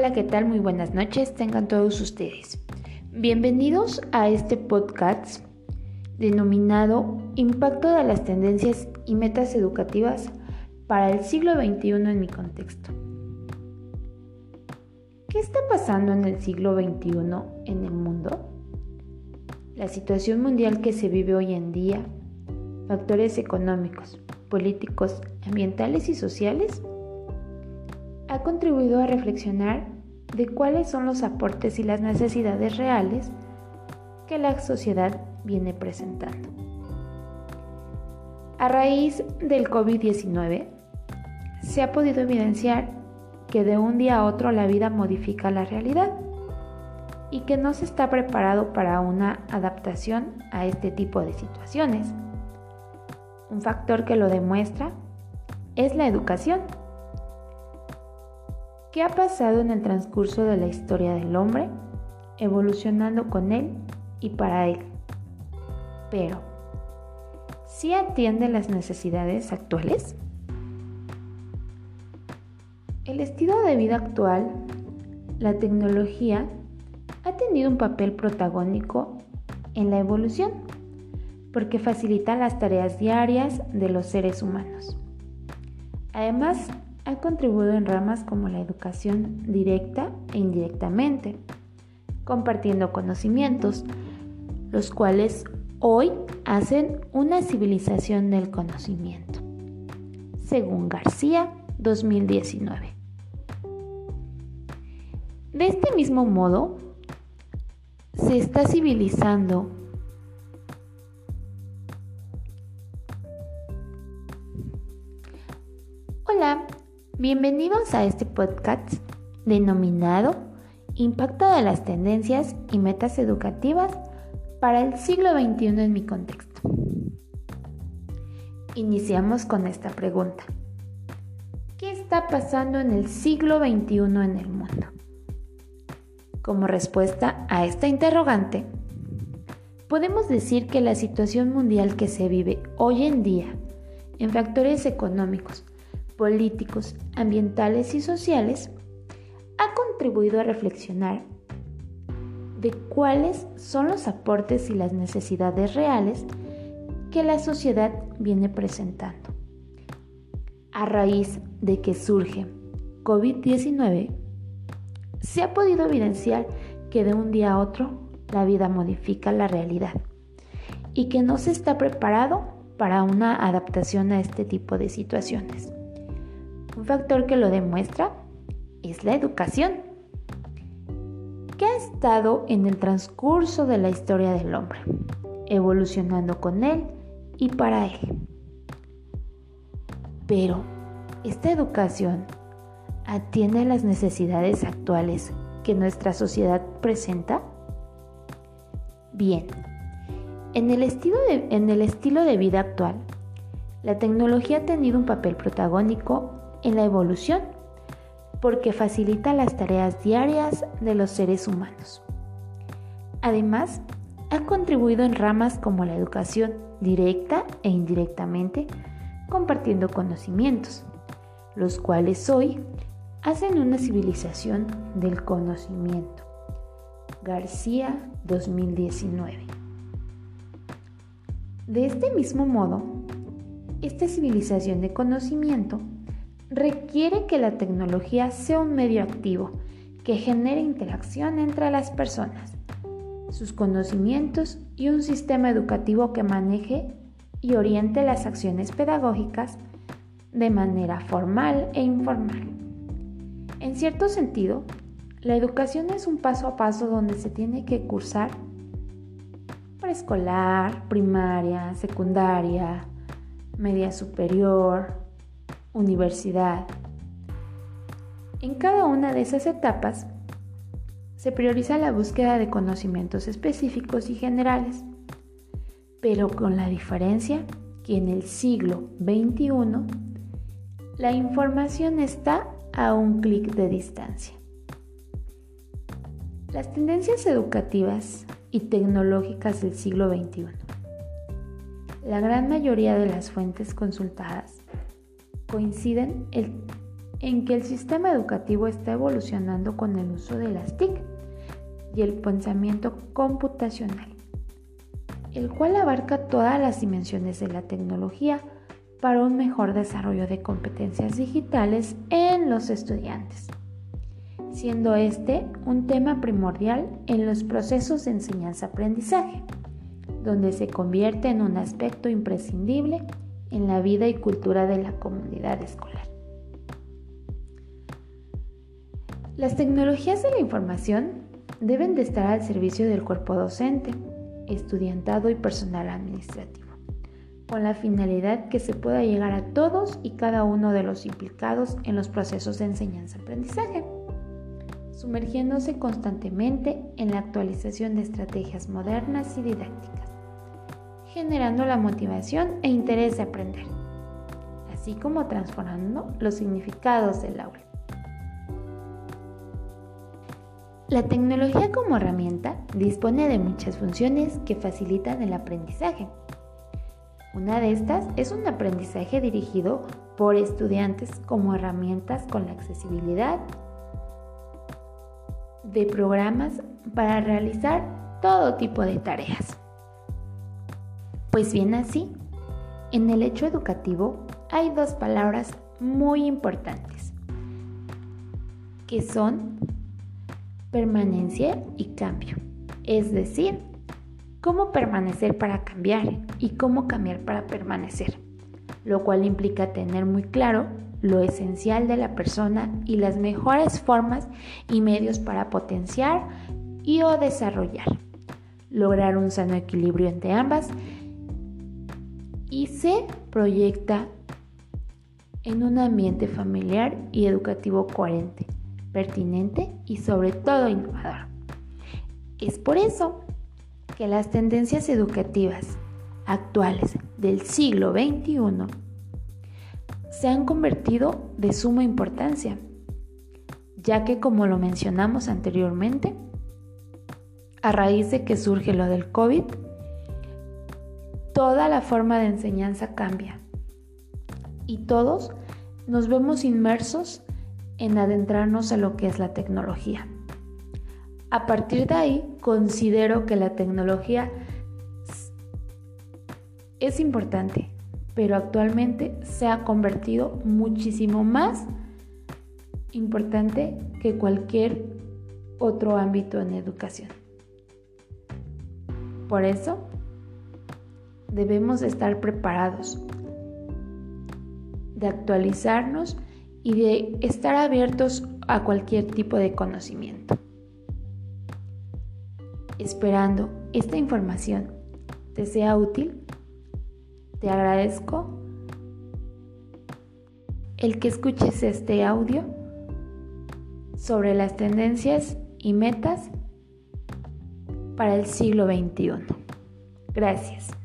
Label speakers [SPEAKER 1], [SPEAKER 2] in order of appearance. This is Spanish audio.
[SPEAKER 1] Hola, ¿qué tal? Muy buenas noches, tengan todos ustedes. Bienvenidos a este podcast denominado Impacto de las tendencias y metas educativas para el siglo XXI en mi contexto. ¿Qué está pasando en el siglo XXI en el mundo? La situación mundial que se vive hoy en día, factores económicos, políticos, ambientales y sociales, ha contribuido a reflexionar de cuáles son los aportes y las necesidades reales que la sociedad viene presentando. A raíz del COVID-19, se ha podido evidenciar que de un día a otro la vida modifica la realidad y que no se está preparado para una adaptación a este tipo de situaciones. Un factor que lo demuestra es la educación. ¿Qué ha pasado en el transcurso de la historia del hombre, evolucionando con él y para él? Pero, ¿sí atiende las necesidades actuales? El estilo de vida actual, la tecnología, ha tenido un papel protagónico en la evolución porque facilita las tareas diarias de los seres humanos. Además, ha contribuido en ramas como la educación directa e indirectamente, compartiendo conocimientos, los cuales hoy hacen una civilización del conocimiento, según García 2019. De este mismo modo, se está civilizando Hola, bienvenidos a este podcast denominado Impacto de las tendencias y metas educativas para el siglo XXI en mi contexto. Iniciamos con esta pregunta. ¿Qué está pasando en el siglo XXI en el mundo? Como respuesta a esta interrogante, podemos decir que la situación mundial que se vive hoy en día en factores económicos, políticos, ambientales y sociales ha contribuido a reflexionar de cuáles son los aportes y las necesidades reales que la sociedad viene presentando. A raíz de que surge COVID-19, se ha podido evidenciar que de un día a otro la vida modifica la realidad y que no se está preparado para una adaptación a este tipo de situaciones. Un factor que lo demuestra es la educación, que ha estado en el transcurso de la historia del hombre, evolucionando con él y para él. Pero, ¿esta educación atiende a las necesidades actuales que nuestra sociedad presenta? Bien, en el, estilo de, en el estilo de vida actual, la tecnología ha tenido un papel protagónico en la evolución porque facilita las tareas diarias de los seres humanos. Además, ha contribuido en ramas como la educación directa e indirectamente, compartiendo conocimientos, los cuales hoy hacen una civilización del conocimiento. García 2019. De este mismo modo, esta civilización de conocimiento requiere que la tecnología sea un medio activo que genere interacción entre las personas, sus conocimientos y un sistema educativo que maneje y oriente las acciones pedagógicas de manera formal e informal. En cierto sentido, la educación es un paso a paso donde se tiene que cursar preescolar, primaria, secundaria, media superior, universidad. En cada una de esas etapas se prioriza la búsqueda de conocimientos específicos y generales, pero con la diferencia que en el siglo XXI la información está a un clic de distancia. Las tendencias educativas y tecnológicas del siglo XXI. La gran mayoría de las fuentes consultadas coinciden en que el sistema educativo está evolucionando con el uso de las TIC y el pensamiento computacional, el cual abarca todas las dimensiones de la tecnología para un mejor desarrollo de competencias digitales en los estudiantes, siendo este un tema primordial en los procesos de enseñanza-aprendizaje, donde se convierte en un aspecto imprescindible en la vida y cultura de la comunidad escolar. Las tecnologías de la información deben de estar al servicio del cuerpo docente, estudiantado y personal administrativo, con la finalidad que se pueda llegar a todos y cada uno de los implicados en los procesos de enseñanza-aprendizaje, sumergiéndose constantemente en la actualización de estrategias modernas y didácticas generando la motivación e interés de aprender, así como transformando los significados del aula. La tecnología como herramienta dispone de muchas funciones que facilitan el aprendizaje. Una de estas es un aprendizaje dirigido por estudiantes como herramientas con la accesibilidad de programas para realizar todo tipo de tareas. Pues bien así, en el hecho educativo hay dos palabras muy importantes, que son permanencia y cambio. Es decir, cómo permanecer para cambiar y cómo cambiar para permanecer, lo cual implica tener muy claro lo esencial de la persona y las mejores formas y medios para potenciar y o desarrollar, lograr un sano equilibrio entre ambas y se proyecta en un ambiente familiar y educativo coherente, pertinente y sobre todo innovador. Es por eso que las tendencias educativas actuales del siglo XXI se han convertido de suma importancia, ya que como lo mencionamos anteriormente, a raíz de que surge lo del COVID, toda la forma de enseñanza cambia y todos nos vemos inmersos en adentrarnos a lo que es la tecnología. A partir de ahí, considero que la tecnología es importante, pero actualmente se ha convertido muchísimo más importante que cualquier otro ámbito en educación. Por eso, debemos estar preparados, de actualizarnos y de estar abiertos a cualquier tipo de conocimiento. Esperando esta información te sea útil, te agradezco el que escuches este audio sobre las tendencias y metas para el siglo XXI. Gracias.